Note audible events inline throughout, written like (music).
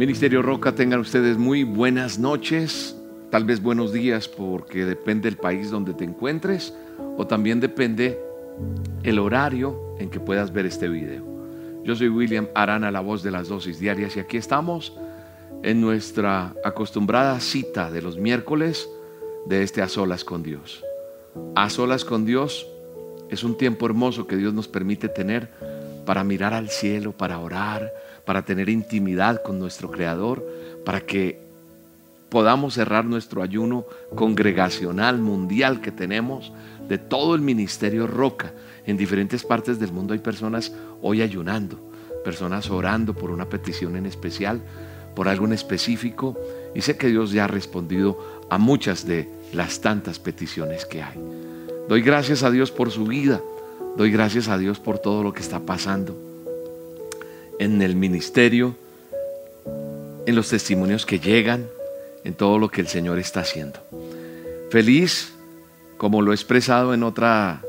Ministerio Roca, tengan ustedes muy buenas noches, tal vez buenos días, porque depende del país donde te encuentres, o también depende el horario en que puedas ver este video. Yo soy William Arana, la voz de las dosis diarias, y aquí estamos en nuestra acostumbrada cita de los miércoles de este A Solas con Dios. A Solas con Dios es un tiempo hermoso que Dios nos permite tener para mirar al cielo, para orar, para tener intimidad con nuestro Creador, para que podamos cerrar nuestro ayuno congregacional mundial que tenemos de todo el ministerio Roca. En diferentes partes del mundo hay personas hoy ayunando, personas orando por una petición en especial, por algo en específico, y sé que Dios ya ha respondido a muchas de las tantas peticiones que hay. Doy gracias a Dios por su vida, doy gracias a Dios por todo lo que está pasando en el ministerio, en los testimonios que llegan, en todo lo que el Señor está haciendo. Feliz, como lo he expresado en otra,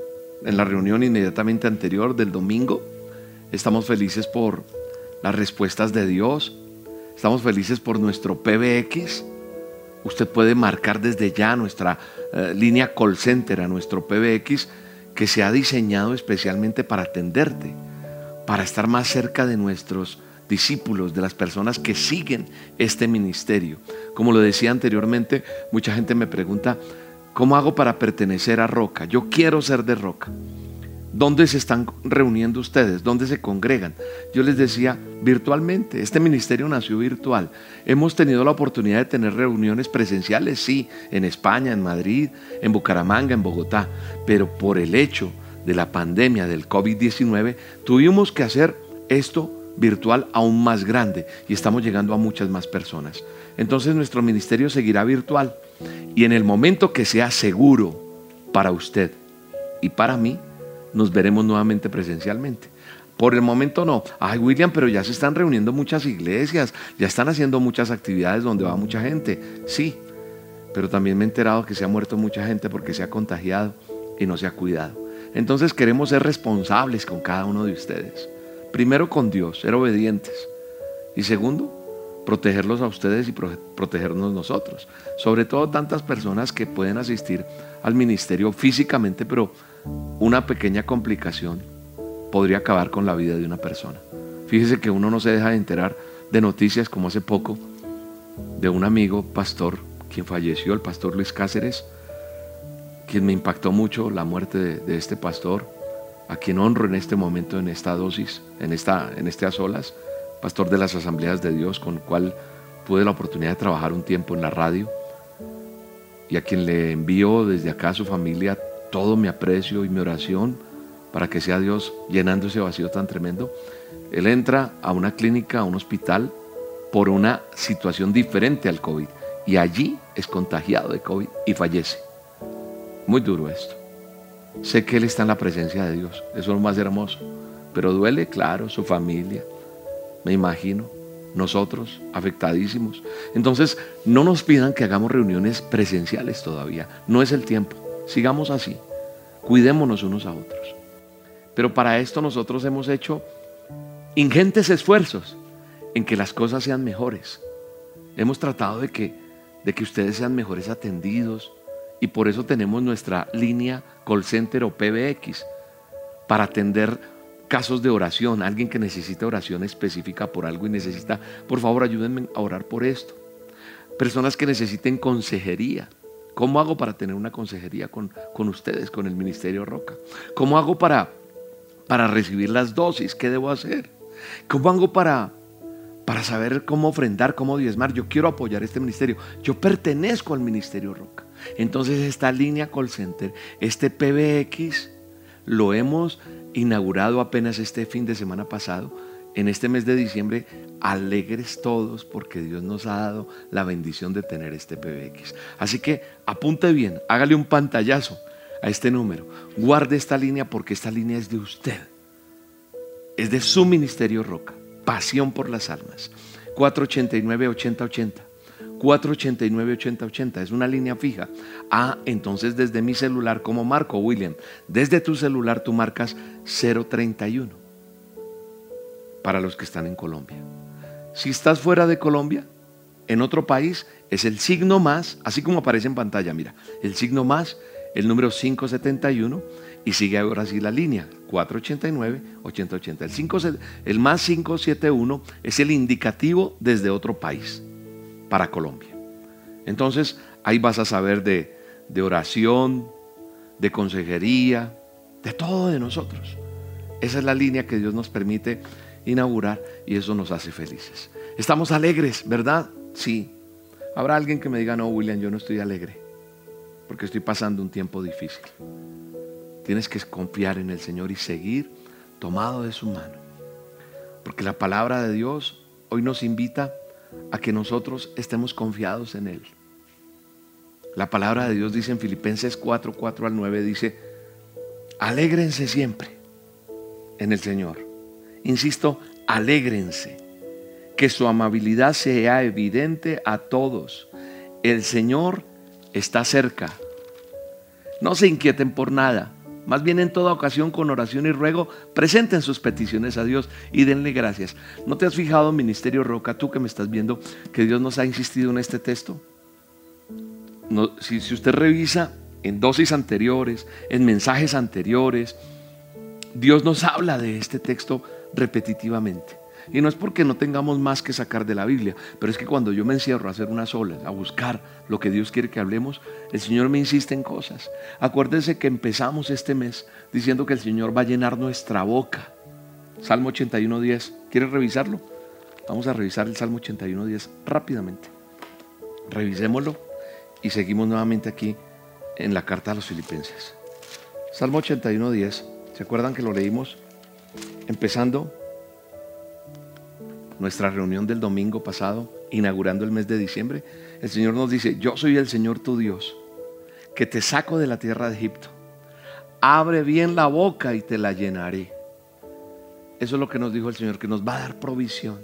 en la reunión inmediatamente anterior del domingo, estamos felices por las respuestas de Dios, estamos felices por nuestro PBX. Usted puede marcar desde ya nuestra eh, línea call center, a nuestro PBX, que se ha diseñado especialmente para atenderte para estar más cerca de nuestros discípulos, de las personas que siguen este ministerio. Como lo decía anteriormente, mucha gente me pregunta, ¿cómo hago para pertenecer a Roca? Yo quiero ser de Roca. ¿Dónde se están reuniendo ustedes? ¿Dónde se congregan? Yo les decía virtualmente, este ministerio nació virtual. Hemos tenido la oportunidad de tener reuniones presenciales, sí, en España, en Madrid, en Bucaramanga, en Bogotá, pero por el hecho de la pandemia del COVID-19, tuvimos que hacer esto virtual aún más grande y estamos llegando a muchas más personas. Entonces nuestro ministerio seguirá virtual y en el momento que sea seguro para usted y para mí, nos veremos nuevamente presencialmente. Por el momento no. Ay, William, pero ya se están reuniendo muchas iglesias, ya están haciendo muchas actividades donde va mucha gente. Sí, pero también me he enterado que se ha muerto mucha gente porque se ha contagiado y no se ha cuidado. Entonces queremos ser responsables con cada uno de ustedes. Primero con Dios, ser obedientes. Y segundo, protegerlos a ustedes y protegernos nosotros. Sobre todo tantas personas que pueden asistir al ministerio físicamente, pero una pequeña complicación podría acabar con la vida de una persona. Fíjese que uno no se deja de enterar de noticias como hace poco de un amigo pastor, quien falleció, el pastor Luis Cáceres, quien me impactó mucho la muerte de, este pastor, a quien honro en este momento, en esta dosis, en, esta, en este a solas, pastor de las asambleas de Dios, con el cual tuve la oportunidad de trabajar un tiempo en la radio, y a quien le envío desde acá a su familia todo mi aprecio y mi oración para que sea Dios llenando ese vacío tan tremendo. Él entra a una clínica, a un hospital, por una situación diferente al COVID, y allí es contagiado de COVID y fallece. Muy duro esto. Sé que Él está en la presencia de Dios. Eso es lo más hermoso. Pero duele, claro, su familia. Me imagino. Nosotros, afectadísimos. Entonces, no nos pidan que hagamos reuniones presenciales todavía. No es el tiempo. Sigamos así. Cuidémonos unos a otros. Pero para esto nosotros hemos hecho ingentes esfuerzos en que las cosas sean mejores. Hemos tratado de que, de que ustedes sean mejores atendidos, y por eso tenemos nuestra línea call center o PBX para atender casos de oración, alguien que necesita oración específica por algo y necesita, por favor ayúdenme a orar por esto. Personas que necesiten consejería. ¿Cómo hago para tener una consejería con, con ustedes, con el Ministerio Roca? ¿Cómo hago para, para recibir las dosis? ¿Qué debo hacer? ¿Cómo hago para, para saber cómo ofrendar, cómo diezmar? Yo quiero apoyar este ministerio. Yo pertenezco al Ministerio Roca. Entonces esta línea call center, este PBX, lo hemos inaugurado apenas este fin de semana pasado, en este mes de diciembre, alegres todos porque Dios nos ha dado la bendición de tener este PBX. Así que apunte bien, hágale un pantallazo a este número, guarde esta línea porque esta línea es de usted, es de su ministerio Roca, pasión por las almas. 489-8080. 489-8080, es una línea fija. Ah, entonces desde mi celular, como marco, William, desde tu celular tú marcas 031 para los que están en Colombia. Si estás fuera de Colombia, en otro país, es el signo más, así como aparece en pantalla, mira, el signo más, el número 571, y sigue ahora así la línea, 489, 880. El, 5, el más 571 es el indicativo desde otro país para Colombia. Entonces, ahí vas a saber de, oración, de consejería, de todo de nosotros. Esa es la línea que Dios nos permite inaugurar y eso nos hace felices. Estamos alegres, ¿verdad? Sí. Habrá alguien que me diga, no, William, yo no estoy alegre, porque estoy pasando un tiempo difícil. Tienes que confiar en el Señor y seguir tomado de su mano. Porque la palabra de Dios hoy nos invita a que nosotros estemos confiados en Él. La palabra de Dios dice en Filipenses 4, 4 al 9, dice, alégrense siempre en el Señor. Insisto, alégrense que su amabilidad sea evidente a todos. El Señor está cerca. No se inquieten por nada. Más bien en toda ocasión con oración y ruego, presenten sus peticiones a Dios y denle gracias. ¿No te has fijado, Ministerio Roca, tú que me estás viendo, que Dios nos ha insistido en este texto? si, si usted revisa en dosis anteriores, en mensajes anteriores, Dios nos habla de este texto repetitivamente. Y no es porque no tengamos más que sacar de la Biblia, pero es que cuando yo me encierro a hacer una sola, a buscar lo que Dios quiere que hablemos, el Señor me insiste en cosas. Acuérdense que empezamos este mes diciendo que el Señor va a llenar nuestra boca. Salmo 81.10. ¿Quieres revisarlo? Vamos a revisar el Salmo 81.10 rápidamente. Revisémoslo y seguimos nuevamente aquí en la carta a los filipenses. Salmo 81.10. ¿Se acuerdan que lo leímos empezando nuestra reunión del domingo pasado, inaugurando el mes de diciembre, el Señor nos dice, yo soy el Señor tu Dios, que te saco de la tierra de Egipto. Abre bien la boca y te la llenaré. Eso es lo que nos dijo el Señor, que nos va a dar provisión.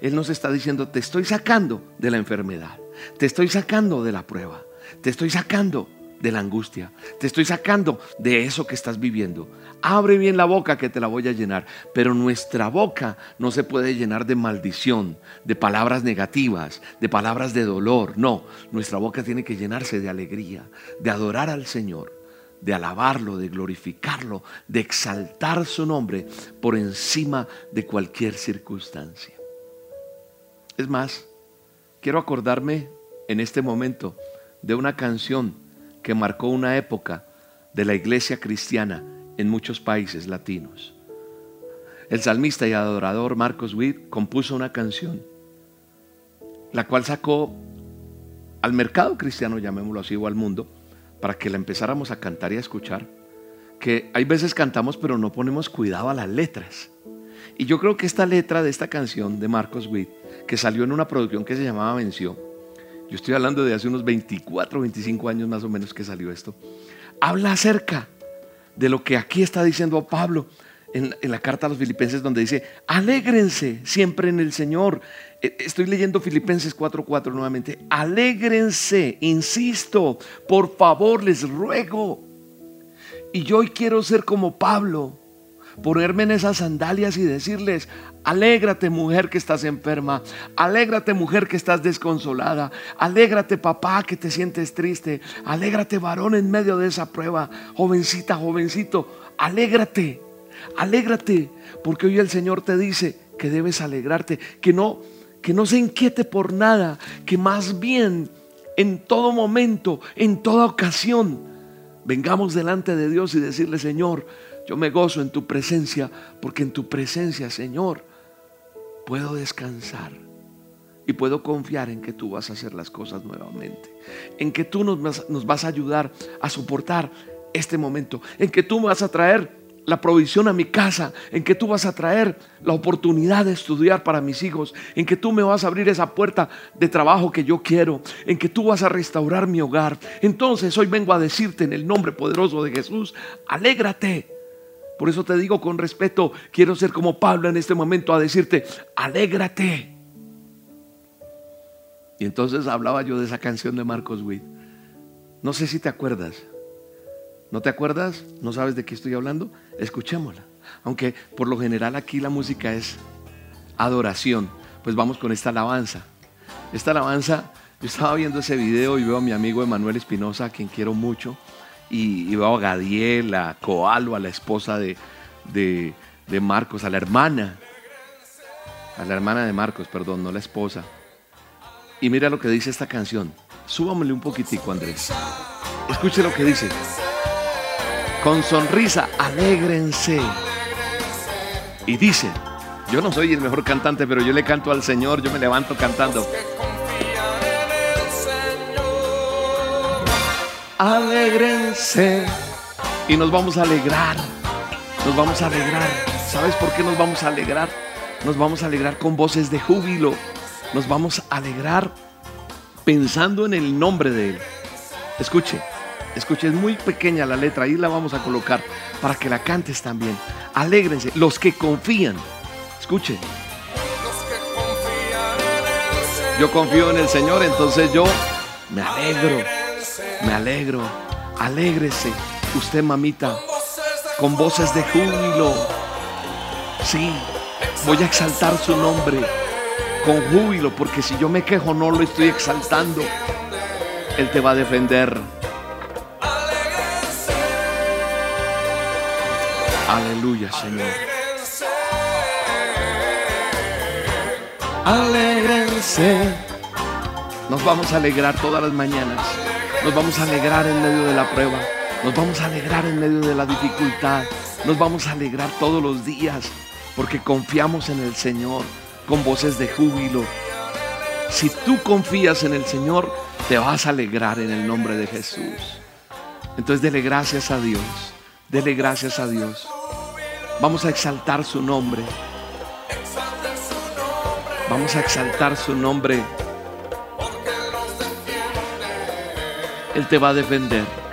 Él nos está diciendo, te estoy sacando de la enfermedad, te estoy sacando de la prueba, te estoy sacando de la angustia. Te estoy sacando de eso que estás viviendo. Abre bien la boca que te la voy a llenar. Pero nuestra boca no se puede llenar de maldición, de palabras negativas, de palabras de dolor. No, nuestra boca tiene que llenarse de alegría, de adorar al Señor, de alabarlo, de glorificarlo, de exaltar su nombre por encima de cualquier circunstancia. Es más, quiero acordarme en este momento de una canción que marcó una época de la iglesia cristiana en muchos países latinos. El salmista y adorador Marcos Witt compuso una canción, la cual sacó al mercado cristiano, llamémoslo así, o al mundo, para que la empezáramos a cantar y a escuchar, que hay veces cantamos pero no ponemos cuidado a las letras. Y yo creo que esta letra de esta canción de Marcos Witt, que salió en una producción que se llamaba Venció, yo estoy hablando de hace unos 24, 25 años más o menos que salió esto, habla acerca de lo que aquí está diciendo Pablo en, la carta a los filipenses donde dice, alégrense siempre en el Señor. E, estoy leyendo Filipenses 4:4 nuevamente, alégrense, insisto, por favor les ruego. Y yo hoy quiero ser como Pablo, ponerme en esas sandalias y decirles, alégrate mujer que estás enferma, alégrate mujer que estás desconsolada, alégrate papá que te sientes triste, alégrate varón en medio de esa prueba, jovencita, jovencito, alégrate, alégrate, porque hoy el Señor te dice que debes alegrarte, que no, que no se inquiete por nada, que más bien en todo momento, en toda ocasión, vengamos delante de Dios y decirle, Señor, yo me gozo en tu presencia, porque en tu presencia, Señor, puedo descansar y puedo confiar en que tú vas a hacer las cosas nuevamente, en que tú nos vas, nos vas a ayudar a soportar este momento, en que tú vas a traer la provisión a mi casa, en que tú vas a traer la oportunidad de estudiar para mis hijos, en que tú me vas a abrir esa puerta de trabajo que yo quiero, en que tú vas a restaurar mi hogar. Entonces hoy vengo a decirte en el nombre poderoso de Jesús, alégrate por eso te digo con respeto, quiero ser como Pablo en este momento a decirte, alégrate. Y entonces hablaba yo de esa canción de Marcos Witt. No sé si te acuerdas. ¿No te acuerdas? ¿No sabes de qué estoy hablando? Escuchémosla. Aunque por lo general aquí la música es adoración. Pues vamos con esta alabanza. Esta alabanza, yo estaba viendo ese video y veo a mi amigo Emanuel Espinosa, a quien quiero mucho, y, veo a Gadiel, a Coalo, a la esposa de, de, de Marcos, a la hermana, a la hermana de Marcos, perdón, no la esposa. Y mira lo que dice esta canción. Súbamele un poquitico, Andrés. Escuche lo que dice. Con sonrisa, alégrense. Y dice, yo no soy el mejor cantante, pero yo le canto al Señor, yo me levanto cantando. Alégrense. Y nos vamos a alegrar. Nos vamos a alegrar. ¿Sabes por qué nos vamos a alegrar? Nos vamos a alegrar con voces de júbilo. Nos vamos a alegrar pensando en el nombre de Él. Escuche, escuche, es muy pequeña la letra, ahí la vamos a colocar para que la cantes también. Alégrense, los que confían. Escuche. Yo confío en el Señor, entonces yo me alegro, me alegro. Alégrese, usted mamita, con voces de júbilo. Sí, voy a exaltar su nombre con júbilo, porque si yo me quejo no lo estoy exaltando. Él te va a defender. Aleluya, Señor. Alégrense. Nos vamos a alegrar todas las mañanas. Nos vamos a alegrar en medio de la prueba. Nos vamos a alegrar en medio de la dificultad. Nos vamos a alegrar todos los días porque confiamos en el Señor con voces de júbilo. Si tú confías en el Señor, te vas a alegrar en el nombre de Jesús. Entonces dele gracias a Dios. Dele gracias a Dios. Vamos a exaltar su nombre. Vamos a exaltar su nombre. Él te va a defender.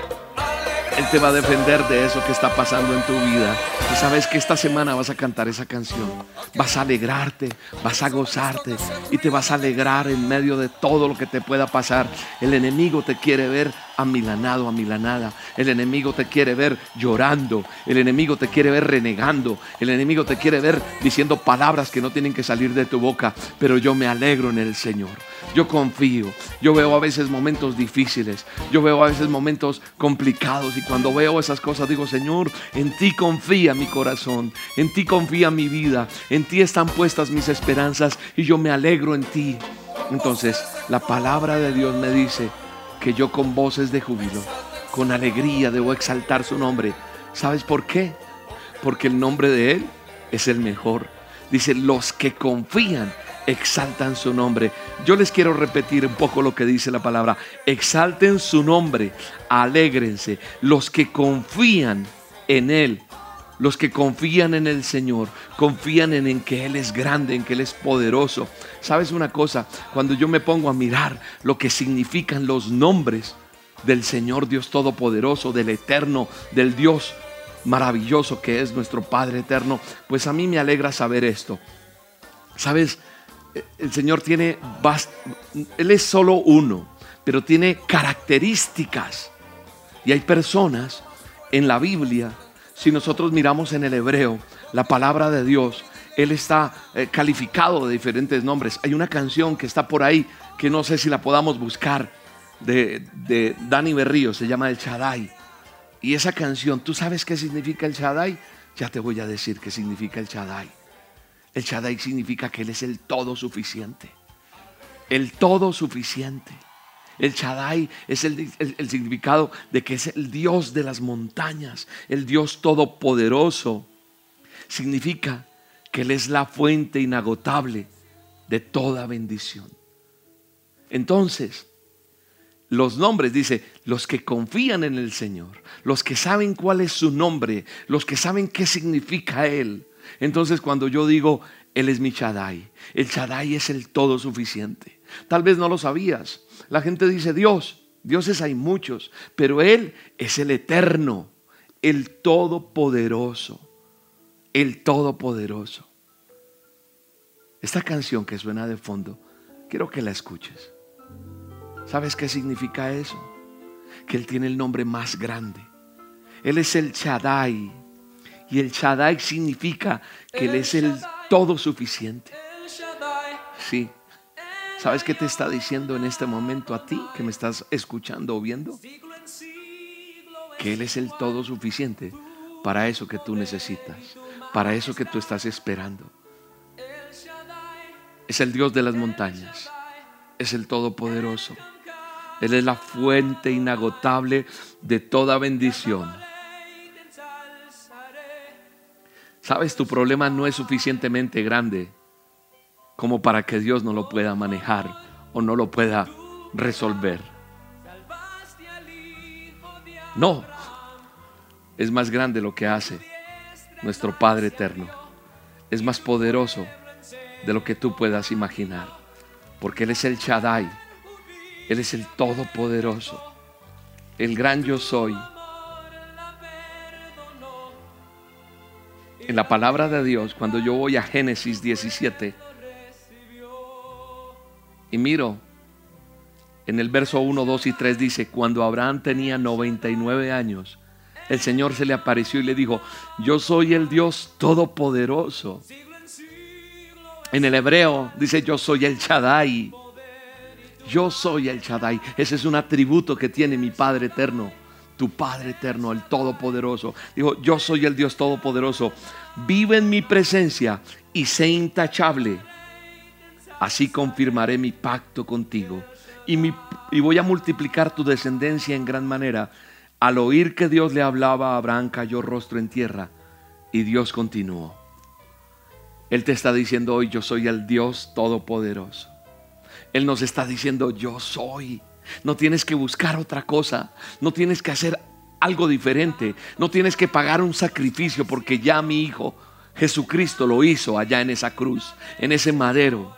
Él te va a defender de eso que está pasando en tu vida. Y sabes que esta semana vas a cantar esa canción. Vas a alegrarte, vas a gozarte y te vas a alegrar en medio de todo lo que te pueda pasar. El enemigo te quiere ver amilanado, amilanada. El enemigo te quiere ver llorando. El enemigo te quiere ver renegando. El enemigo te quiere ver diciendo palabras que no tienen que salir de tu boca. Pero yo me alegro en el Señor. Yo confío. Yo veo a veces momentos difíciles. Yo veo a veces momentos complicados. Y cuando veo esas cosas digo, Señor, en ti confía mi corazón. En ti confía mi vida. En ti están puestas mis esperanzas. Y yo me alegro en ti. Entonces, la palabra de Dios me dice, que yo con voces de júbilo, con alegría debo exaltar su nombre. ¿Sabes por qué? Porque el nombre de Él es el mejor. Dice, los que confían exaltan su nombre. Yo les quiero repetir un poco lo que dice la palabra. Exalten su nombre, alégrense. Los que confían en Él los que confían en el Señor, confían en, que Él es grande, en que Él es poderoso. ¿Sabes una cosa? Cuando yo me pongo a mirar lo que significan los nombres del Señor Dios Todopoderoso, del Eterno, del Dios maravilloso que es nuestro Padre Eterno, pues a mí me alegra saber esto. ¿Sabes? El Señor tiene, Él es solo uno, pero tiene características. Y hay personas en la Biblia si nosotros miramos en el hebreo la palabra de Dios, Él está eh, calificado de diferentes nombres. Hay una canción que está por ahí que no sé si la podamos buscar de, de Dani Berrío, se llama El Shaddai. Y esa canción, ¿tú sabes qué significa el Shaddai? Ya te voy a decir qué significa el Shaddai. El Shaddai significa que Él es el todo suficiente. El todo suficiente. El Shaddai es el, significado de que es el Dios de las montañas, el Dios todopoderoso. Significa que Él es la fuente inagotable de toda bendición. Entonces, los nombres, dice, los que confían en el Señor, los que saben cuál es su nombre, los que saben qué significa Él. Entonces, cuando yo digo, Él es mi Shaddai, el Shaddai es el todo suficiente. Tal vez no lo sabías, la gente dice Dios, dioses hay muchos, pero Él es el eterno, el todopoderoso, el todopoderoso. Esta canción que suena de fondo, quiero que la escuches. ¿Sabes qué significa eso? Que Él tiene el nombre más grande. Él es el Shaddai. Y el Shaddai significa que Él es el todo suficiente. Sí. ¿Sabes qué te está diciendo en este momento a ti que me estás escuchando o viendo? Que Él es el todo suficiente para eso que tú necesitas, para eso que tú estás esperando. Es el Dios de las montañas, es el Todopoderoso. Él es la fuente inagotable de toda bendición. Sabes, tu problema no es suficientemente grande como para que Dios no lo pueda manejar o no lo pueda resolver. No, es más grande lo que hace nuestro Padre eterno. Es más poderoso de lo que tú puedas imaginar. Porque Él es el Shaddai. Él es el Todopoderoso. El gran yo soy. En la palabra de Dios, cuando yo voy a Génesis 17 y miro en el verso 1, 2 y 3 dice, cuando Abraham tenía 99 años, el Señor se le apareció y le dijo, yo soy el Dios todopoderoso. En el hebreo dice, yo soy el Shaddai. Yo soy el Shaddai. Ese es un atributo que tiene mi Padre eterno. Tu Padre eterno, el Todopoderoso. Dijo, yo soy el Dios Todopoderoso. Vive en mi presencia y sé intachable. Así confirmaré mi pacto contigo. Y, voy a multiplicar tu descendencia en gran manera al oír que Dios le hablaba a Abraham, cayó rostro en tierra y Dios continuó. Él te está diciendo hoy, yo soy el Dios Todopoderoso. Él nos está diciendo, yo soy. No tienes que buscar otra cosa, no tienes que hacer algo diferente, no tienes que pagar un sacrificio porque ya mi Hijo Jesucristo lo hizo allá en esa cruz, en ese madero.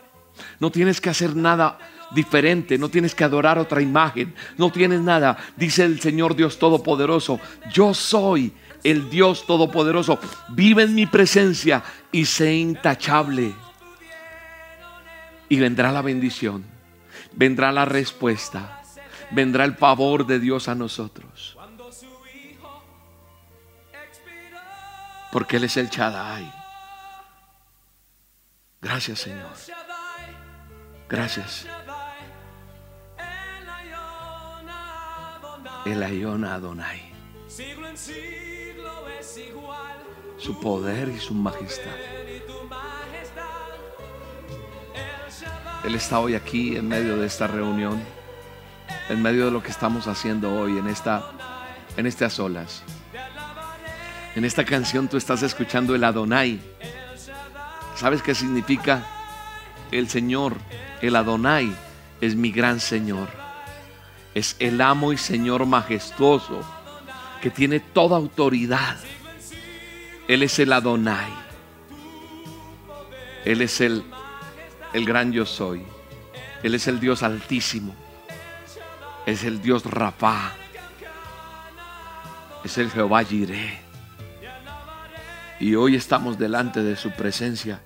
No tienes que hacer nada diferente, no tienes que adorar otra imagen, no tienes nada. Dice el Señor Dios Todopoderoso, yo soy el Dios Todopoderoso, vive en mi presencia y sé intachable. Y vendrá la bendición, vendrá la respuesta, vendrá el favor de Dios a nosotros. Porque Él es el Chadai. Gracias Señor. Gracias. El Ayón Adonai. Su poder y su majestad. Él está hoy aquí en medio de esta reunión, en medio de lo que estamos haciendo hoy en esta en estas olas. En esta canción tú estás escuchando el Adonai. ¿Sabes qué significa? El Señor, el Adonai, es mi gran Señor es el amo y Señor majestuoso que tiene toda autoridad. Él es el Adonai. Él es el, el gran yo soy. Él es el Dios altísimo. Es el Dios Rafa. Es el Jehová Jireh. Y hoy estamos delante de su presencia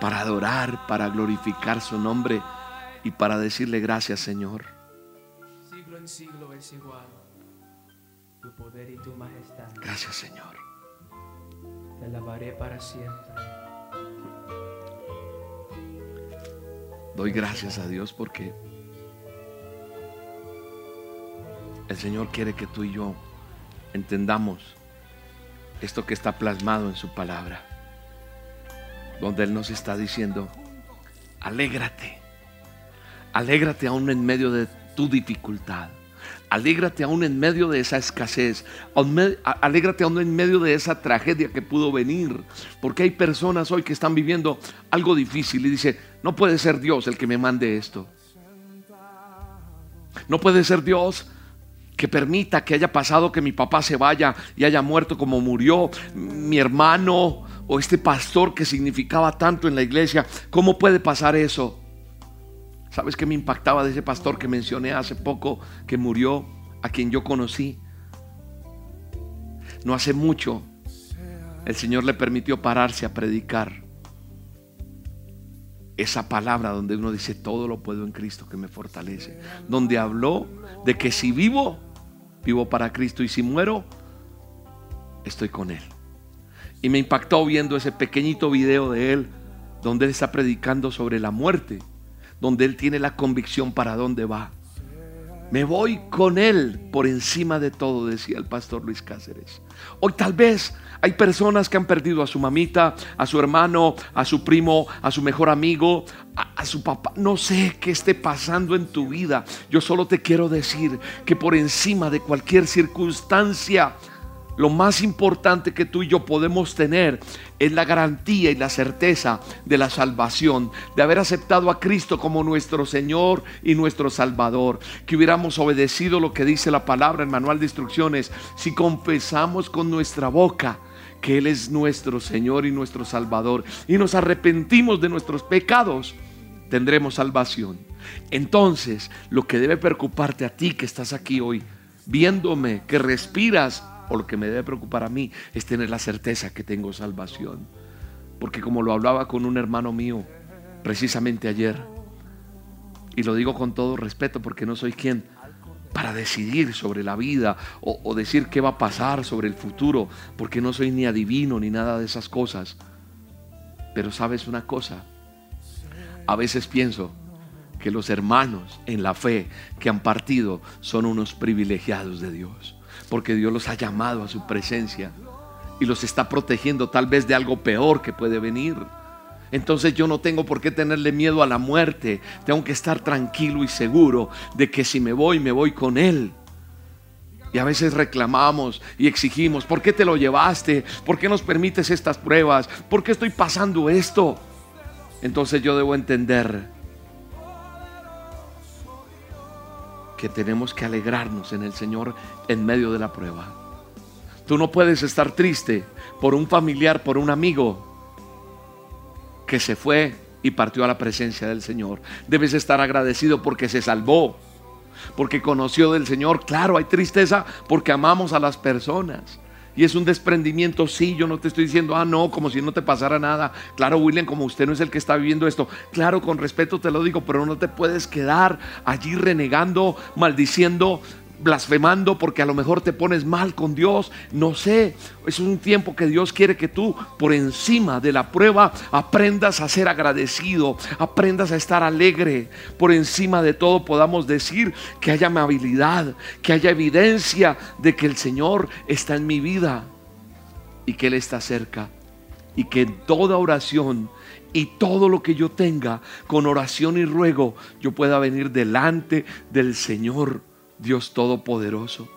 para adorar, para glorificar su nombre y para decirle gracias, Señor siglo es igual. Tu poder y tu majestad. Gracias, Señor. Te alabaré para siempre. Doy gracias a Dios porque el Señor quiere que tú y yo entendamos esto que está plasmado en su palabra, donde Él nos está diciendo, alégrate, alégrate aún en medio de tu dificultad. Alégrate aún en medio de esa escasez. Alégrate aún en medio de esa tragedia que pudo venir. Porque hay personas hoy que están viviendo algo difícil y dice, no puede ser Dios el que me mande esto. No puede ser Dios que permita que haya pasado que mi papá se vaya y haya muerto como murió mi hermano o este pastor que significaba tanto en la iglesia. ¿Cómo puede pasar eso? ¿Sabes qué me impactaba de ese pastor que mencioné hace poco que murió, a quien yo conocí? No hace mucho el Señor le permitió pararse a predicar esa palabra donde uno dice, todo lo puedo en Cristo que me fortalece. Donde habló de que si vivo, vivo para Cristo y si muero, estoy con Él. Y me impactó viendo ese pequeñito video de Él donde Él está predicando sobre la muerte, donde Él tiene la convicción para dónde va. Me voy con Él por encima de todo, decía el pastor Luis Cáceres. Hoy tal vez hay personas que han perdido a su mamita, a su hermano, a su primo, a su mejor amigo, a, su papá. No sé qué esté pasando en tu vida. Yo solo te quiero decir que por encima de cualquier circunstancia, lo más importante que tú y yo podemos tener es la garantía y la certeza de la salvación, de haber aceptado a Cristo como nuestro Señor y nuestro Salvador, que hubiéramos obedecido lo que dice la palabra en manual de instrucciones, si confesamos con nuestra boca que Él es nuestro Señor y nuestro Salvador y nos arrepentimos de nuestros pecados, tendremos salvación. Entonces, lo que debe preocuparte a ti que estás aquí hoy, viéndome, que respiras, o lo que me debe preocupar a mí es tener la certeza que tengo salvación. Porque como lo hablaba con un hermano mío precisamente ayer, y lo digo con todo respeto porque no soy quien para decidir sobre la vida o, o, decir qué va a pasar sobre el futuro, porque no soy ni adivino ni nada de esas cosas. Pero sabes una cosa, a veces pienso que los hermanos en la fe que han partido son unos privilegiados de Dios porque Dios los ha llamado a su presencia y los está protegiendo tal vez de algo peor que puede venir. Entonces yo no tengo por qué tenerle miedo a la muerte. Tengo que estar tranquilo y seguro de que si me voy, me voy con Él. Y a veces reclamamos y exigimos, ¿por qué te lo llevaste? ¿Por qué nos permites estas pruebas? ¿Por qué estoy pasando esto? Entonces yo debo entender que tenemos que alegrarnos en el Señor en medio de la prueba. Tú no puedes estar triste por un familiar, por un amigo que se fue y partió a la presencia del Señor. Debes estar agradecido porque se salvó, porque conoció del Señor. Claro, hay tristeza porque amamos a las personas. Y es un desprendimiento, sí, yo no te estoy diciendo, ah, no, como si no te pasara nada. Claro, William, como usted no es el que está viviendo esto. Claro, con respeto te lo digo, pero no te puedes quedar allí renegando, maldiciendo, blasfemando porque a lo mejor te pones mal con Dios. No sé, es un tiempo que Dios quiere que tú por encima de la prueba aprendas a ser agradecido, aprendas a estar alegre. Por encima de todo podamos decir que haya amabilidad, que haya evidencia de que el Señor está en mi vida y que Él está cerca. Y que en toda oración y todo lo que yo tenga con oración y ruego, yo pueda venir delante del Señor Dios Todopoderoso.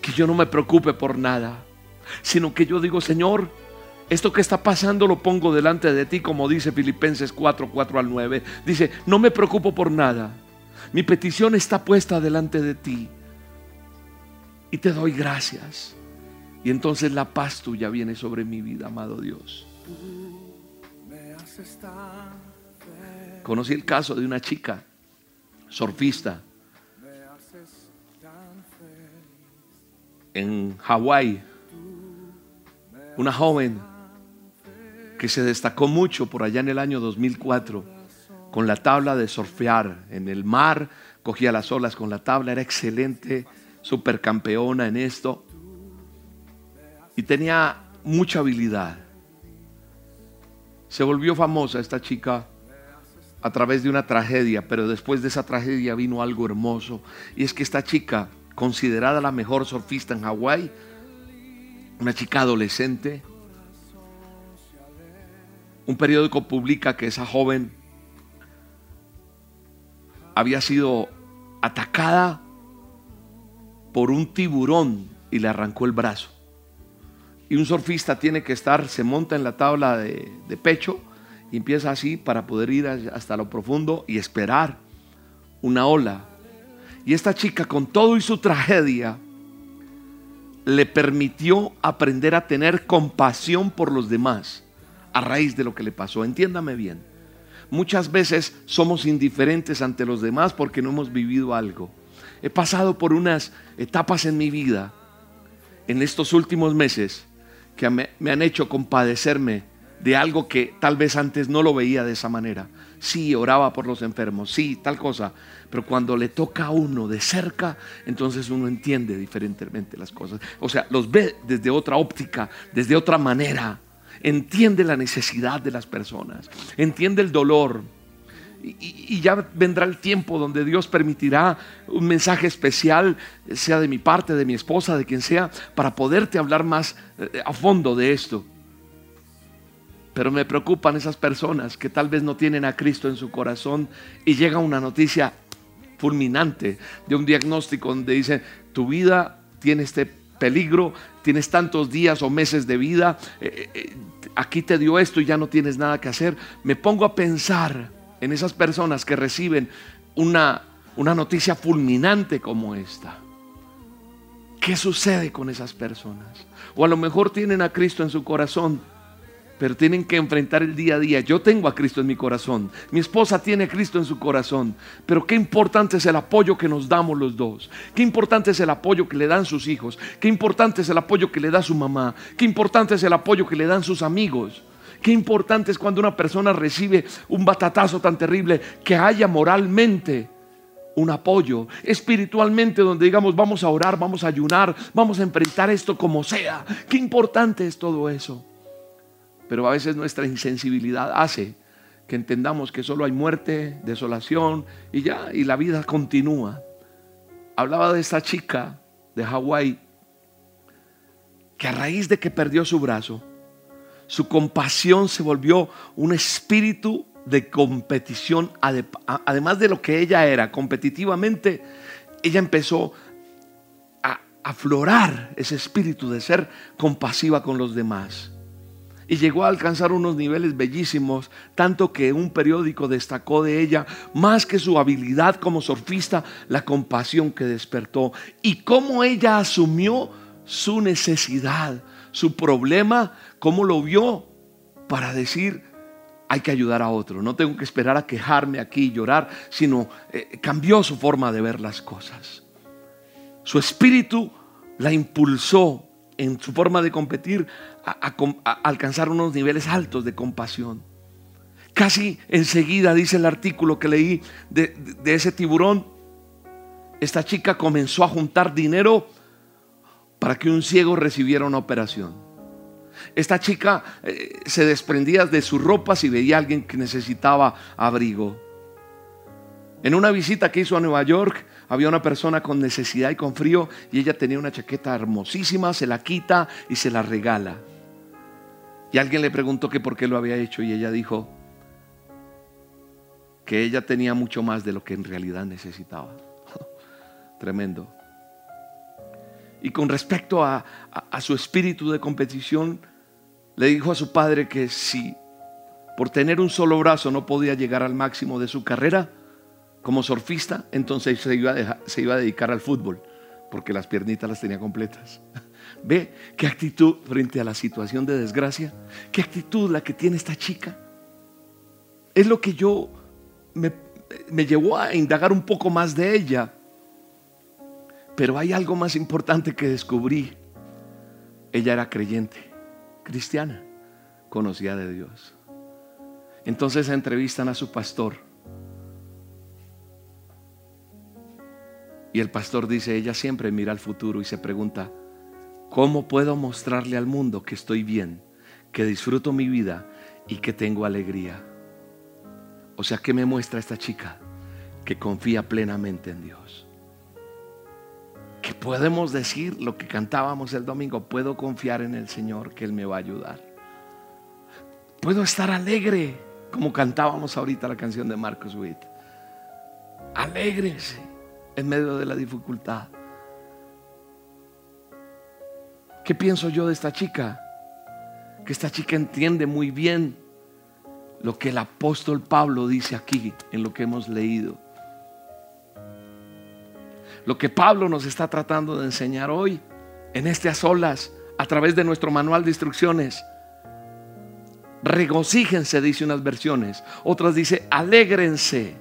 Que yo no me preocupe por nada, sino que yo digo, Señor, esto que está pasando lo pongo delante de ti, como dice Filipenses 4, 4 al 9. Dice, no me preocupo por nada. Mi petición está puesta delante de ti. Y te doy gracias. Y entonces la paz tuya viene sobre mi vida, amado Dios. Conocí el caso de una chica surfista en Hawái, una joven que se destacó mucho por allá en el año 2004 con la tabla de surfear en el mar, cogía las olas con la tabla, era excelente, supercampeona en esto y tenía mucha habilidad. Se volvió famosa esta chica a través de una tragedia, pero después de esa tragedia vino algo hermoso y es que esta chica considerada la mejor surfista en Hawái, una chica adolescente. Un periódico publica que esa joven había sido atacada por un tiburón y le arrancó el brazo. Y un surfista tiene que estar, se monta en la tabla de, de pecho y empieza así para poder ir hasta lo profundo y esperar una ola y esta chica con todo y su tragedia le permitió aprender a tener compasión por los demás a raíz de lo que le pasó. Entiéndame bien. Muchas veces somos indiferentes ante los demás porque no hemos vivido algo. He pasado por unas etapas en mi vida en estos últimos meses que me, han hecho compadecerme de algo que tal vez antes no lo veía de esa manera. Sí, oraba por los enfermos, sí, tal cosa. Pero cuando le toca a uno de cerca, entonces uno entiende diferentemente las cosas. O sea, los ve desde otra óptica, desde otra manera. entiende la necesidad de las personas, entiende el dolor. Y, ya vendrá el tiempo donde Dios permitirá un mensaje especial, sea de mi parte, de mi esposa, de quien sea, para poderte hablar más eh, a fondo de esto. Pero me preocupan esas personas que tal vez no tienen a Cristo en su corazón y llega una noticia fulminante de un diagnóstico donde dice, tu vida tiene este peligro, tienes tantos días o meses de vida, eh, eh, aquí te dio esto y ya no tienes nada que hacer. Me pongo a pensar en esas personas que reciben una, una noticia fulminante como esta. ¿Qué sucede con esas personas? O a lo mejor tienen a Cristo en su corazón, pero tienen que enfrentar el día a día. Yo tengo a Cristo en mi corazón, mi esposa tiene a Cristo en su corazón, pero qué importante es el apoyo que nos damos los dos, qué importante es el apoyo que le dan sus hijos, qué importante es el apoyo que le da su mamá, qué importante es el apoyo que le dan sus amigos. Qué importante es cuando una persona recibe un batatazo tan terrible que haya moralmente un apoyo espiritualmente donde digamos vamos a orar, vamos a ayunar, vamos a enfrentar esto como sea. Qué importante es todo eso. Pero a veces nuestra insensibilidad hace que entendamos que solo hay muerte, desolación y ya, y la vida continúa. Hablaba de esta chica de Hawái que a raíz de que perdió su brazo, su compasión se volvió un espíritu de competición, además de lo que ella era competitivamente, ella empezó a aflorar ese espíritu de ser compasiva con los demás y llegó a alcanzar unos niveles bellísimos, tanto que un periódico destacó de ella, más que su habilidad como surfista, la compasión que despertó y cómo ella asumió su necesidad, su problema, cómo lo vio para decir, hay que ayudar a otro, no tengo que esperar a quejarme aquí y llorar, sino eh, cambió su forma de ver las cosas. Su espíritu la impulsó en su forma de competir a, alcanzar unos niveles altos de compasión. Casi enseguida, dice el artículo que leí de, ese tiburón, esta chica comenzó a juntar dinero para que un ciego recibiera una operación. Esta chica eh, se desprendía de sus ropas y veía a alguien que necesitaba abrigo. En una visita que hizo a Nueva York, había una persona con necesidad y con frío y ella tenía una chaqueta hermosísima, se la quita y se la regala. Y alguien le preguntó que por qué lo había hecho y ella dijo que ella tenía mucho más de lo que en realidad necesitaba. (laughs) Tremendo. Y con respecto a, a, su espíritu de competición, le dijo a su padre que si por tener un solo brazo no podía llegar al máximo de su carrera, como surfista, entonces se iba, a se iba a dedicar al fútbol, porque las piernitas las tenía completas. (laughs) Ve qué actitud frente a la situación de desgracia, qué actitud la que tiene esta chica. Es lo que yo me, me llevó a indagar un poco más de ella. Pero hay algo más importante que descubrí. Ella era creyente, cristiana, conocía de Dios. Entonces entrevistan a su pastor Y el pastor dice, ella siempre mira al futuro y se pregunta, ¿cómo puedo mostrarle al mundo que estoy bien, que disfruto mi vida y que tengo alegría? O sea, ¿qué me muestra esta chica? Que confía plenamente en Dios. Que podemos decir lo que cantábamos el domingo, puedo confiar en el Señor, que Él me va a ayudar. Puedo estar alegre, como cantábamos ahorita la canción de Marcos Witt. Alégrese en medio de la dificultad. ¿Qué pienso yo de esta chica? Que esta chica entiende muy bien lo que el apóstol Pablo dice aquí en lo que hemos leído. Lo que Pablo nos está tratando de enseñar hoy en a solas a través de nuestro manual de instrucciones. Regocíjense, dice unas versiones. Otras dice, alégrense.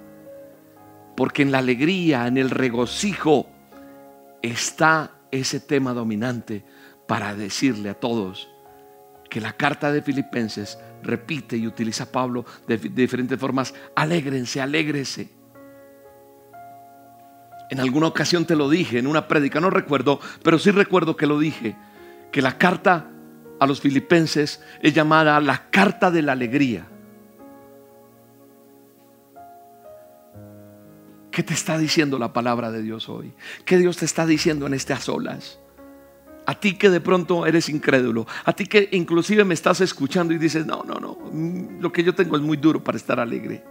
Porque en la alegría, en el regocijo, está ese tema dominante para decirle a todos que la carta de Filipenses repite y utiliza Pablo de, diferentes formas. Alégrense, alégrese. En alguna ocasión te lo dije, en una prédica, no recuerdo, pero sí recuerdo que lo dije, que la carta a los filipenses es llamada la carta de la alegría. ¿Qué te está diciendo la palabra de Dios hoy? ¿Qué Dios te está diciendo en estas olas? A ti que de pronto eres incrédulo, a ti que inclusive me estás escuchando y dices, no, no, no, mm, lo que yo tengo es muy duro para estar alegre.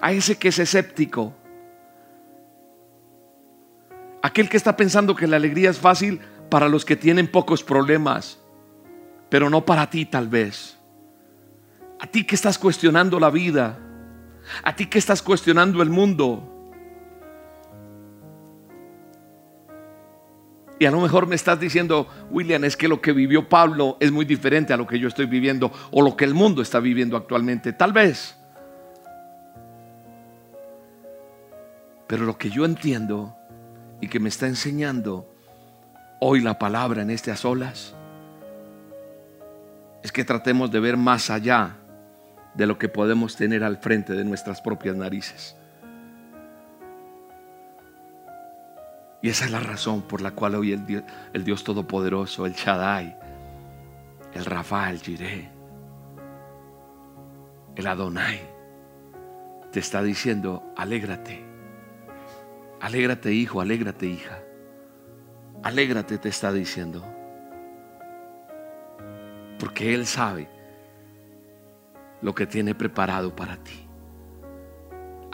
A ese que es escéptico, aquel que está pensando que la alegría es fácil para los que tienen pocos problemas, pero no para ti tal vez. A ti que estás cuestionando la vida, a ti que estás cuestionando el mundo, Y a lo mejor me estás diciendo, William, es que lo que vivió Pablo es muy diferente a lo que yo estoy viviendo o lo que el mundo está viviendo actualmente. Tal vez. Pero lo que yo entiendo y que me está enseñando hoy la palabra en estas olas es que tratemos de ver más allá de lo que podemos tener al frente de nuestras propias narices. Y esa es la razón por la cual hoy el Dios, el Dios Todopoderoso, el Shaddai, el Rafa, el Jireh, el Adonai, te está diciendo, alégrate, alégrate hijo, alégrate hija, alégrate te está diciendo, porque Él sabe lo que tiene preparado para ti.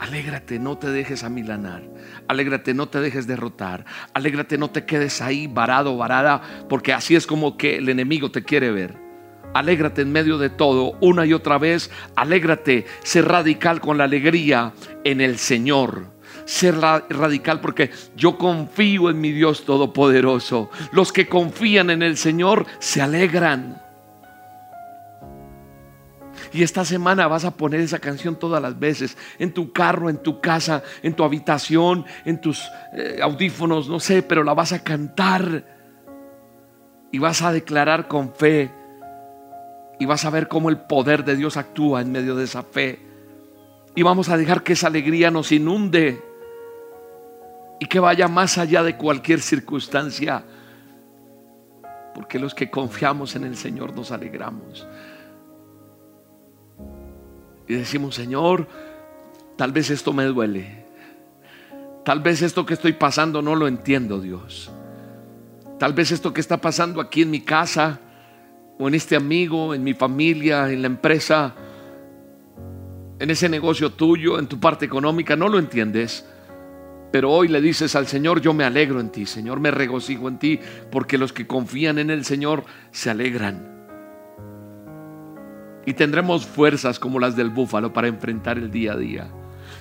Alégrate, no te dejes amilanar. Alégrate, no te dejes derrotar. Alégrate, no te quedes ahí varado, varada, porque así es como que el enemigo te quiere ver. Alégrate en medio de todo, una y otra vez. Alégrate, sé radical con la alegría en el Señor. Ser radical porque yo confío en mi Dios Todopoderoso. Los que confían en el Señor se alegran. Y esta semana vas a poner esa canción todas las veces, en tu carro, en tu casa, en tu habitación, en tus eh, audífonos, no sé, pero la vas a cantar. Y vas a declarar con fe. Y vas a ver cómo el poder de Dios actúa en medio de esa fe. Y vamos a dejar que esa alegría nos inunde. Y que vaya más allá de cualquier circunstancia. Porque los que confiamos en el Señor nos alegramos y decimos, Señor, tal vez esto me duele. Tal vez esto que estoy pasando no lo entiendo, Dios. Tal vez esto que está pasando aquí en mi casa, o en este amigo, en mi familia, en la empresa, en ese negocio tuyo, en tu parte económica, no lo entiendes. Pero hoy le dices al Señor, yo me alegro en ti, Señor, me regocijo en ti, porque los que confían en el Señor se alegran y tendremos fuerzas como las del búfalo para enfrentar el día a día.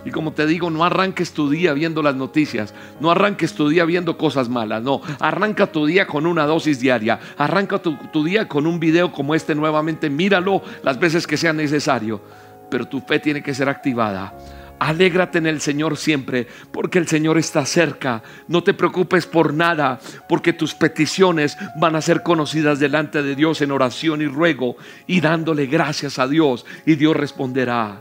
Y como te digo, no arranques tu día viendo las noticias, no arranques tu día viendo cosas malas, no, arranca tu día con una dosis diaria, arranca tu, día con un video como este nuevamente, míralo las veces que sea necesario, pero tu fe tiene que ser activada Alégrate en el Señor siempre, porque el Señor está cerca. No te preocupes por nada, porque tus peticiones van a ser conocidas delante de Dios en oración y ruego y dándole gracias a Dios y Dios responderá.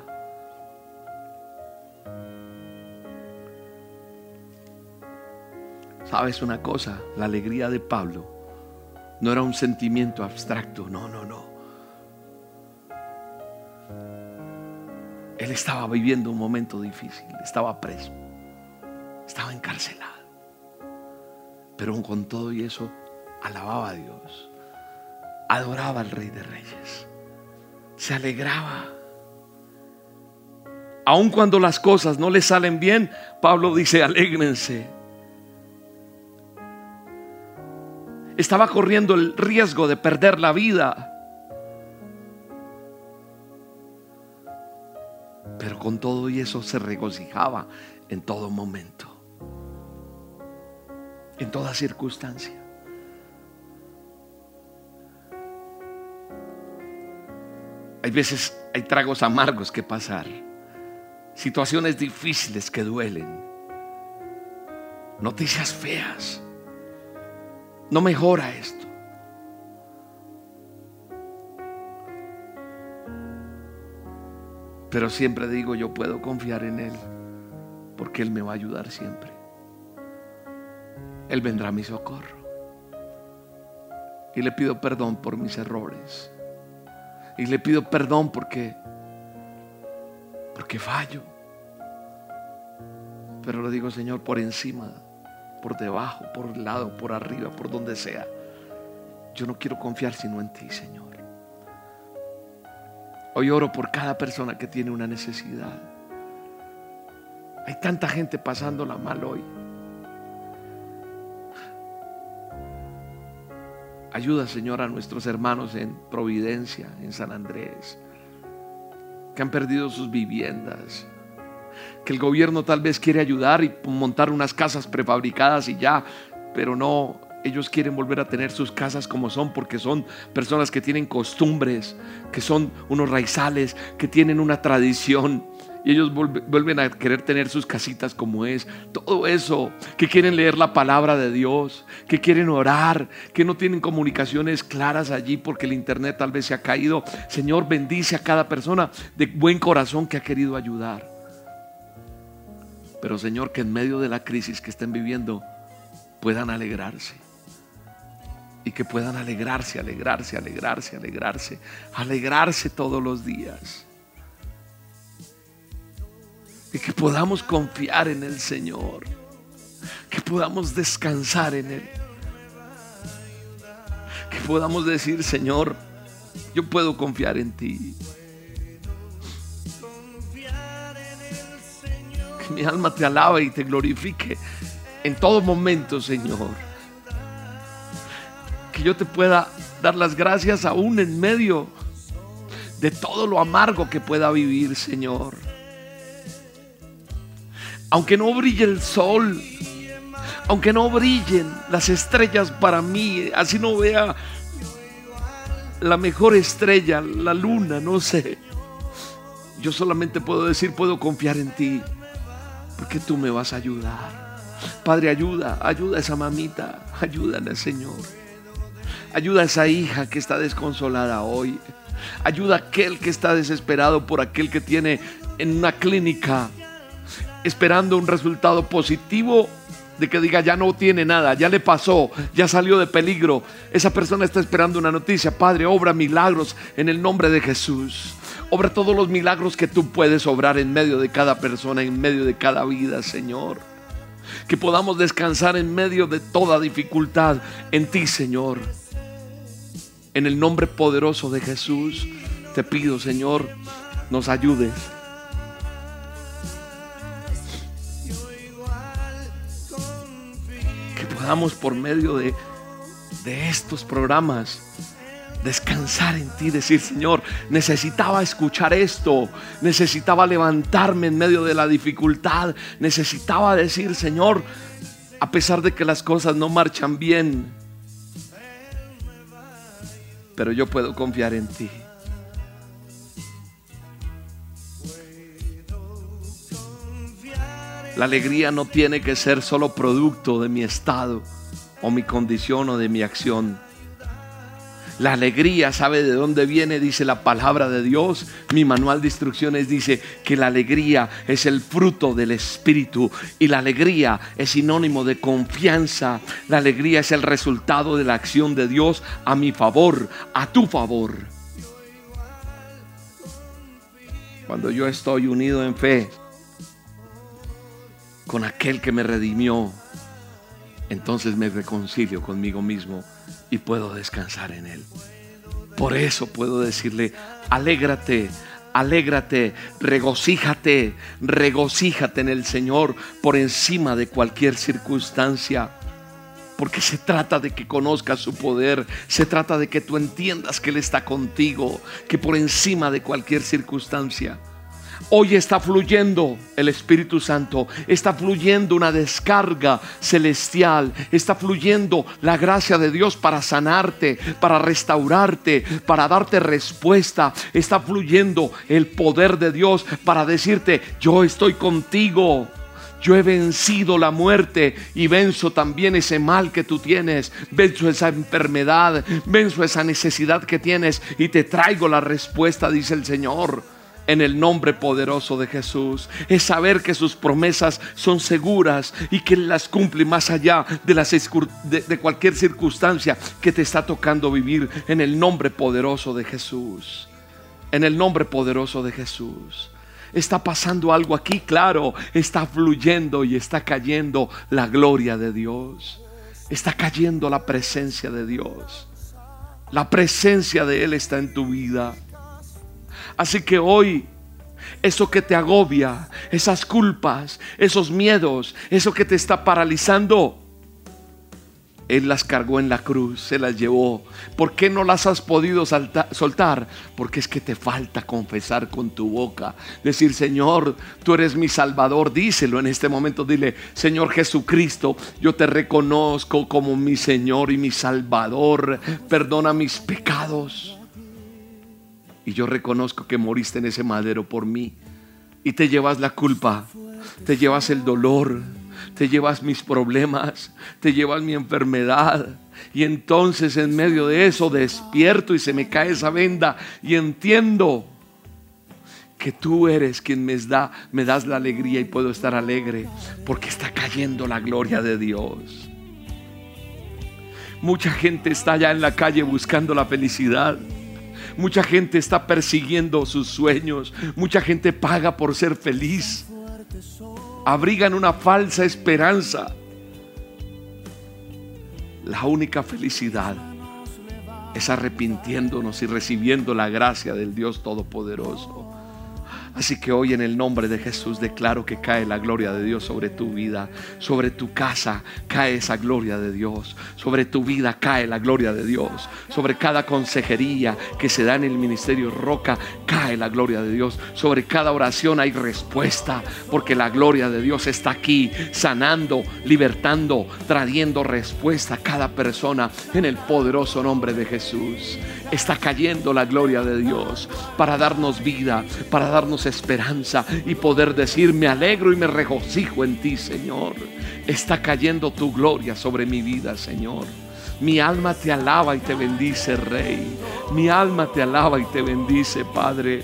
¿Sabes una cosa? La alegría de Pablo no era un sentimiento abstracto, no, no, no. Él estaba viviendo un momento difícil, estaba preso, estaba encarcelado. Pero con todo y eso, alababa a Dios, adoraba al Rey de Reyes, se alegraba. Aun cuando las cosas no le salen bien, Pablo dice, alégrense. Estaba corriendo el riesgo de perder la vida Pero con todo y eso se regocijaba en todo momento, en toda circunstancia. Hay veces, hay tragos amargos que pasar, situaciones difíciles que duelen, noticias feas. No mejora esto. Pero siempre digo, yo puedo confiar en Él, porque Él me va a ayudar siempre. Él vendrá a mi socorro. Y le pido perdón por mis errores. Y le pido perdón porque porque fallo. Pero le digo, Señor, por encima, por debajo, por el lado, por arriba, por donde sea. Yo no quiero confiar sino en ti, Señor. Hoy oro por cada persona que tiene una necesidad. Hay tanta gente pasándola mal hoy. Ayuda, Señor, a nuestros hermanos en Providencia, en San Andrés, que han perdido sus viviendas, que el gobierno tal vez quiere ayudar y montar unas casas prefabricadas y ya, pero no, ellos quieren volver a tener sus casas como son porque son personas que tienen costumbres, que son unos raizales, que tienen una tradición. Y ellos vuelven a querer tener sus casitas como es. Todo eso, que quieren leer la palabra de Dios, que quieren orar, que no tienen comunicaciones claras allí porque el internet tal vez se ha caído. Señor, bendice a cada persona de buen corazón que ha querido ayudar. Pero Señor, que en medio de la crisis que estén viviendo puedan alegrarse y que puedan alegrarse, alegrarse, alegrarse, alegrarse, alegrarse todos los días. Y que podamos confiar en el Señor, que podamos descansar en Él, que podamos decir, Señor, yo puedo confiar en ti. Que mi alma te alabe y te glorifique en todo momento, Señor que yo te pueda dar las gracias aún en medio de todo lo amargo que pueda vivir, Señor. Aunque no brille el sol, aunque no brillen las estrellas para mí, así no vea la mejor estrella, la luna, no sé. Yo solamente puedo decir, puedo confiar en ti, porque tú me vas a ayudar. Padre, ayuda, ayuda a esa mamita, ayúdale, Señor. Ayuda a esa hija que está desconsolada hoy. Ayuda a aquel que está desesperado por aquel que tiene en una clínica esperando un resultado positivo de que diga ya no tiene nada, ya le pasó, ya salió de peligro. Esa persona está esperando una noticia. Padre, obra milagros en el nombre de Jesús. Obra todos los milagros que tú puedes obrar en medio de cada persona, en medio de cada vida, Señor. Que podamos descansar en medio de toda dificultad en ti, Señor. En el nombre poderoso de Jesús, te pido, Señor, nos ayudes. Que podamos por medio de, de estos programas descansar en ti, decir, Señor, necesitaba escuchar esto, necesitaba levantarme en medio de la dificultad, necesitaba decir, Señor, a pesar de que las cosas no marchan bien, pero yo puedo confiar en ti. La alegría no tiene que ser solo producto de mi estado o mi condición o de mi acción. La alegría, ¿sabe de dónde viene? Dice la palabra de Dios. Mi manual de instrucciones dice que la alegría es el fruto del Espíritu y la alegría es sinónimo de confianza. La alegría es el resultado de la acción de Dios a mi favor, a tu favor. Cuando yo estoy unido en fe con aquel que me redimió, entonces me reconcilio conmigo mismo y puedo descansar en Él. Por eso puedo decirle, alégrate, alégrate, regocíjate, regocíjate en el Señor por encima de cualquier circunstancia. Porque se trata de que conozcas su poder, se trata de que tú entiendas que Él está contigo, que por encima de cualquier circunstancia Hoy está fluyendo el Espíritu Santo, está fluyendo una descarga celestial, está fluyendo la gracia de Dios para sanarte, para restaurarte, para darte respuesta, está fluyendo el poder de Dios para decirte, yo estoy contigo. Yo he vencido la muerte y venzo también ese mal que tú tienes. Venzo esa enfermedad, venzo esa necesidad que tienes y te traigo la respuesta, dice el Señor en el nombre poderoso de Jesús. Es saber que sus promesas son seguras y que las cumple más allá de, las, de, cualquier circunstancia que te está tocando vivir en el nombre poderoso de Jesús. En el nombre poderoso de Jesús. Está pasando algo aquí, claro, está fluyendo y está cayendo la gloria de Dios. Está cayendo la presencia de Dios. La presencia de Él está en tu vida. Así que hoy, eso que te agobia, esas culpas, esos miedos, eso que te está paralizando, él las cargó en la cruz, se las llevó. ¿Por qué no las has podido soltar? Porque es que te falta confesar con tu boca. Decir, Señor, tú eres mi Salvador. Díselo en este momento. Dile, Señor Jesucristo, yo te reconozco como mi Señor y mi Salvador. Perdona mis pecados. Y yo reconozco que moriste en ese madero por mí. Y te llevas la culpa, te llevas el dolor, te llevas mis problemas, te llevas mi enfermedad. Y entonces en medio de eso despierto y se me cae esa venda y entiendo que tú eres quien me da, me das la alegría y puedo estar alegre porque está cayendo la gloria de Dios. Mucha gente está allá en la calle buscando la felicidad. Mucha gente está persiguiendo sus sueños. Mucha gente paga por ser feliz. Abrigan una falsa esperanza. La única felicidad es arrepintiéndonos y recibiendo la gracia del Dios Todopoderoso. Así que hoy en el nombre de Jesús declaro que cae la gloria de Dios sobre tu vida, sobre tu casa cae esa gloria de Dios, sobre tu vida cae la gloria de Dios, sobre cada consejería que se da en el ministerio Roca cae la gloria de Dios, sobre cada oración hay respuesta, porque la gloria de Dios está aquí sanando, libertando, trayendo respuesta a cada persona en el poderoso nombre de Jesús. Está cayendo la gloria de Dios para darnos vida, para darnos esperanza y poder decir, me alegro y me regocijo en ti, Señor. Está cayendo tu gloria sobre mi vida, Señor. Mi alma te alaba y te bendice, Rey. Mi alma te alaba y te bendice, Padre.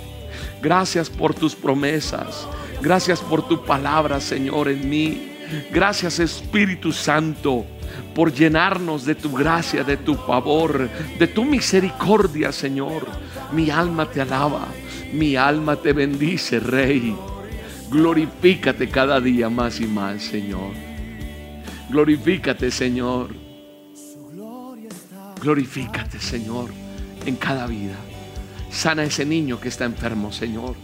Gracias por tus promesas. Gracias por tu palabra, Señor, en mí. Gracias, Espíritu Santo, por llenarnos de tu gracia, de tu favor, de tu misericordia, Señor. Mi alma te alaba. Mi alma te bendice, Rey. Glorifícate cada día más y más, Señor. Glorifícate, Señor. Glorifícate, Señor, en cada vida. Sana a ese niño que está enfermo, Señor.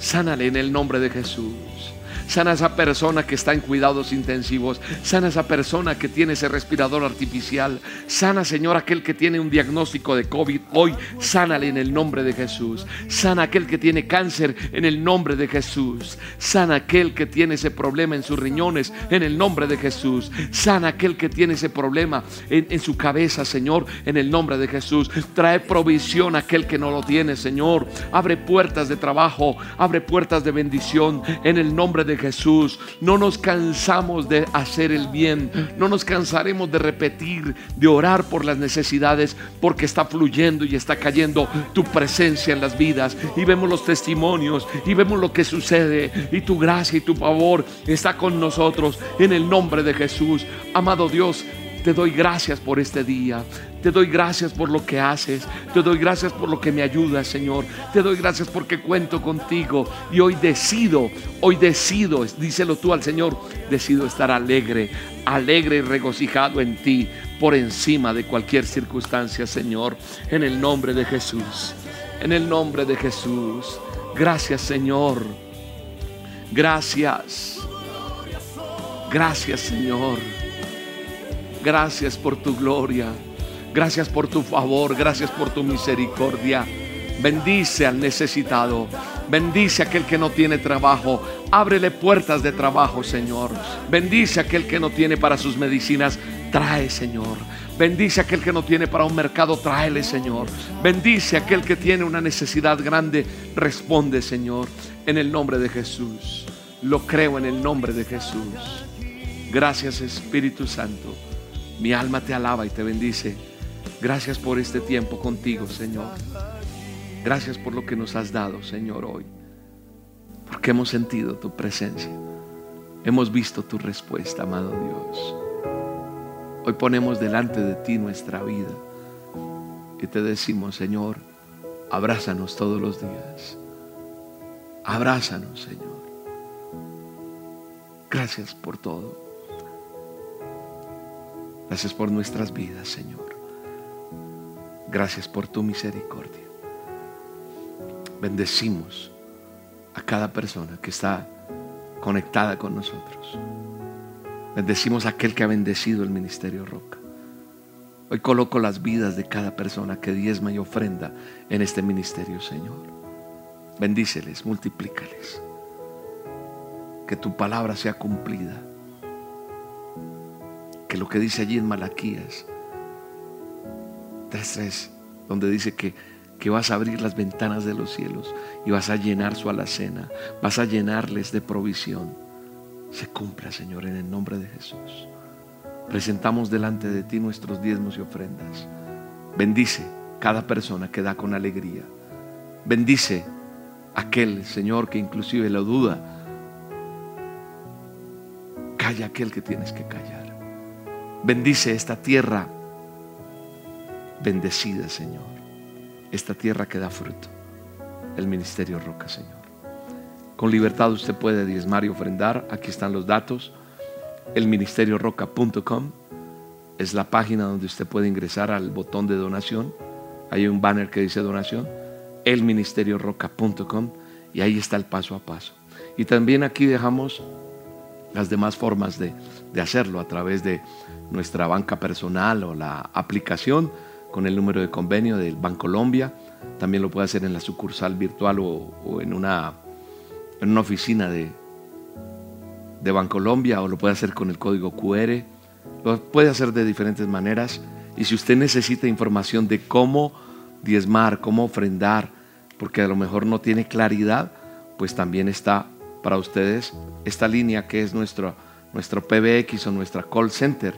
Sánale en el nombre de Jesús. Sana a esa persona que está en cuidados intensivos. Sana a esa persona que tiene ese respirador artificial. Sana, Señor, aquel que tiene un diagnóstico de COVID. Hoy, sánale en el nombre de Jesús. Sana aquel que tiene cáncer en el nombre de Jesús. Sana aquel que tiene ese problema en sus riñones en el nombre de Jesús. Sana aquel que tiene ese problema en, en su cabeza, Señor, en el nombre de Jesús. Trae provisión a aquel que no lo tiene, Señor. Abre puertas de trabajo. Abre puertas de bendición en el nombre de Jesús. No nos cansamos de hacer el bien. No nos cansaremos de repetir, de orar por las necesidades, porque está fluyendo y está cayendo tu presencia en las vidas. Y vemos los testimonios y vemos lo que sucede. Y tu gracia y tu favor está con nosotros en el nombre de Jesús. Amado Dios, te doy gracias por este día. Te doy gracias por lo que haces. Te doy gracias por lo que me ayudas, Señor. Te doy gracias porque cuento contigo. Y hoy decido, hoy decido, díselo tú al Señor, decido estar alegre, alegre y regocijado en ti por encima de cualquier circunstancia, Señor. En el nombre de Jesús. En el nombre de Jesús. Gracias, Señor. Gracias. Gracias, Señor. Gracias por tu gloria. Gracias por tu favor. Gracias por tu misericordia. Bendice al necesitado. Bendice a aquel que no tiene trabajo. Ábrele puertas de trabajo, Señor. Bendice a aquel que no tiene para sus medicinas. Trae, Señor. Bendice a aquel que no tiene para un mercado. Tráele, Señor. Bendice a aquel que tiene una necesidad grande. Responde, Señor. En el nombre de Jesús. Lo creo en el nombre de Jesús. Gracias, Espíritu Santo. Mi alma te alaba y te bendice. Gracias por este tiempo contigo, Señor. Gracias por lo que nos has dado, Señor, hoy. porque hemos sentido tu presencia. Hemos visto tu respuesta, amado Dios. Hoy ponemos delante de ti nuestra vida y te decimos, Señor, abrázanos todos los días. Abrázanos, Señor. Gracias por todo. Gracias por nuestras vidas, Señor. Gracias por tu misericordia. Bendecimos a cada persona que está conectada con nosotros. Bendecimos a aquel que ha bendecido el ministerio Roca. Hoy coloco las vidas de cada persona que diezma y ofrenda en este ministerio, Señor. Bendíceles, multiplícales. Que tu palabra sea cumplida. Que lo que dice allí en Malaquías 3.3, donde dice que, que vas a abrir las ventanas de los cielos y vas a llenar su alacena, vas a llenarles de provisión se cumpla, Señor, en el nombre de Jesús. Presentamos delante de ti nuestros diezmos y ofrendas. Bendice cada persona que da con alegría. Bendice aquel, Señor, que inclusive lo duda. Calla aquel que tienes que callar. Bendice esta tierra bendecida, Señor. Esta tierra que da fruto. El ministerio Roca, Señor. Con libertad usted puede diezmar y ofrendar. Aquí están los datos. El roca.com es la página donde usted puede ingresar al botón de donación. Hay un banner que dice donación. El roca.com y ahí está el paso a paso. Y también aquí dejamos las demás formas de, de hacerlo a través de nuestra banca personal o la aplicación con el número de convenio del Bancolombia. También lo puede hacer en la sucursal virtual o en una en una oficina de, de Bancolombia o lo puede hacer con el código QR. Lo puede hacer de diferentes maneras. Y si usted necesita información de cómo diezmar, cómo ofrendar, porque a lo mejor no tiene claridad, pues también está para ustedes esta línea que es nuestro, nuestro PBX o nuestra call center.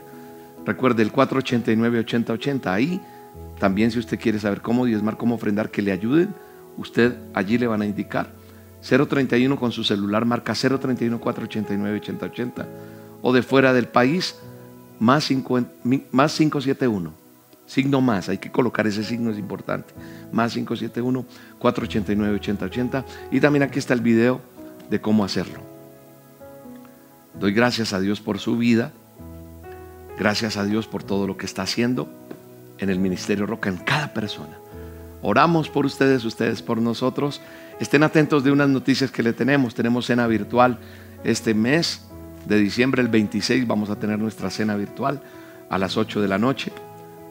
Recuerde el 489-8080. Ahí también si usted quiere saber cómo diezmar, cómo ofrendar, que le ayuden, usted allí le van a indicar. 031 con su celular marca 031 489 8080 o de fuera del país más, más 571 signo más, hay que colocar ese signo es importante. Más 571 489 8080 y también aquí está el video de cómo hacerlo doy gracias a Dios por su vida gracias a Dios por todo lo que está haciendo en el Ministerio Roca en cada persona oramos por ustedes, ustedes por nosotros Estén atentos de unas noticias que le tenemos. Tenemos cena virtual este mes de diciembre, el 26, vamos a tener nuestra cena virtual a las 8 de la noche.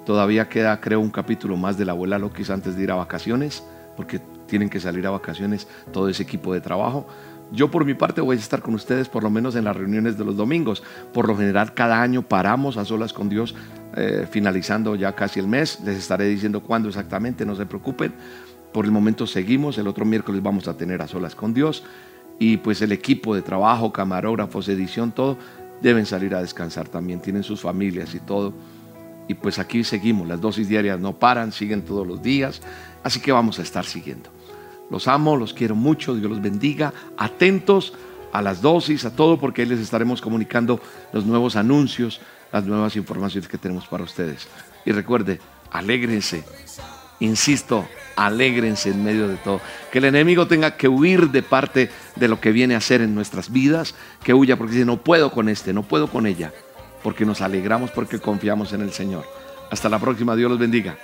Todavía queda, creo, un capítulo más de la abuela Loquis antes de ir a vacaciones, porque tienen que salir a vacaciones todo ese equipo de trabajo. Yo por mi parte voy a estar con ustedes por lo menos en las reuniones de los domingos. Por lo general cada año paramos a solas con Dios, eh, finalizando ya casi el mes. Les estaré diciendo cuándo exactamente, no se preocupen. Por el momento seguimos, el otro miércoles vamos a tener a solas con Dios y pues el equipo de trabajo, camarógrafos, edición, todo, deben salir a descansar también, tienen sus familias y todo. Y pues aquí seguimos, las dosis diarias no paran, siguen todos los días, así que vamos a estar siguiendo. Los amo, los quiero mucho, Dios los bendiga, atentos a las dosis, a todo, porque ahí les estaremos comunicando los nuevos anuncios, las nuevas informaciones que tenemos para ustedes. Y recuerde, alégrense, insisto, alégrense en medio de todo. Que el enemigo tenga que huir de parte de lo que viene a hacer en nuestras vidas, que huya porque dice, no puedo con este, no puedo con ella, porque nos alegramos porque confiamos en el Señor. Hasta la próxima, Dios los bendiga.